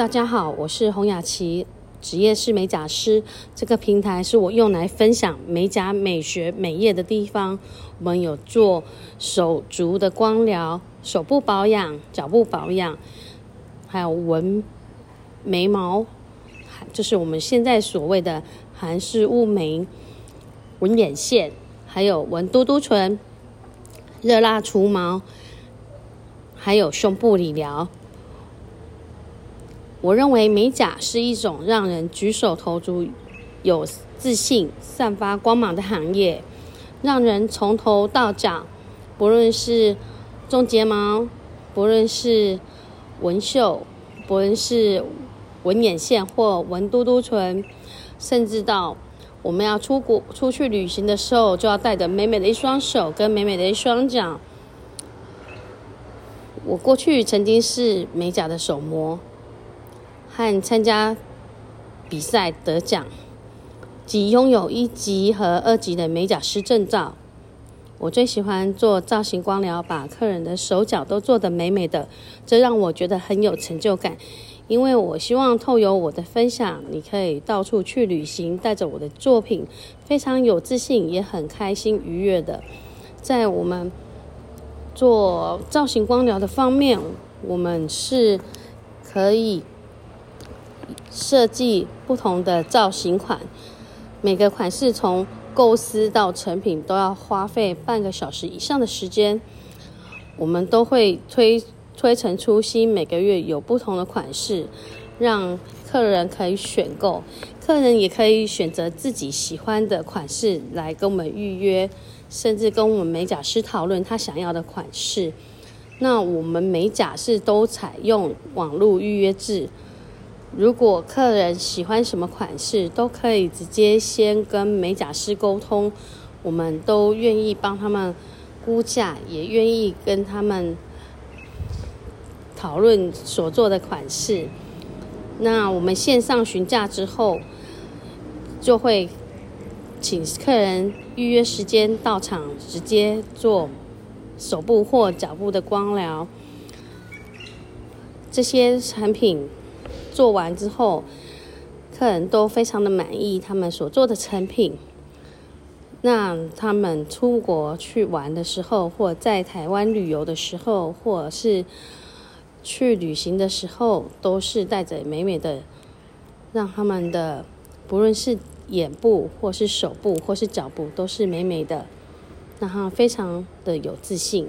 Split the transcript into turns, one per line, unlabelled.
大家好，我是洪雅琪，职业是美甲师。这个平台是我用来分享美甲美学美业的地方。我们有做手足的光疗、手部保养、脚部保养，还有纹眉毛，就是我们现在所谓的韩式雾眉、纹眼线，还有纹嘟嘟唇、热蜡除毛，还有胸部理疗。我认为美甲是一种让人举手投足有自信、散发光芒的行业，让人从头到脚，不论是种睫毛，不论是纹绣，不论是纹眼线或纹嘟嘟唇，甚至到我们要出国出去旅行的时候，就要带着美美的一双手跟美美的一双脚。我过去曾经是美甲的手模。和参加比赛得奖，及拥有一级和二级的美甲师证照。我最喜欢做造型光疗，把客人的手脚都做得美美的，这让我觉得很有成就感。因为我希望透由我的分享，你可以到处去旅行，带着我的作品，非常有自信，也很开心愉悦的。在我们做造型光疗的方面，我们是可以。设计不同的造型款，每个款式从构思到成品都要花费半个小时以上的时间。我们都会推推陈出新，每个月有不同的款式，让客人可以选购。客人也可以选择自己喜欢的款式来跟我们预约，甚至跟我们美甲师讨论他想要的款式。那我们美甲是都采用网络预约制。如果客人喜欢什么款式，都可以直接先跟美甲师沟通，我们都愿意帮他们估价，也愿意跟他们讨论所做的款式。那我们线上询价之后，就会请客人预约时间到场，直接做手部或脚部的光疗。这些产品。做完之后，客人都非常的满意他们所做的成品。那他们出国去玩的时候，或在台湾旅游的时候，或是去旅行的时候，都是带着美美的，让他们的不论是眼部或是手部或是脚部，都是美美的，让他非常的有自信。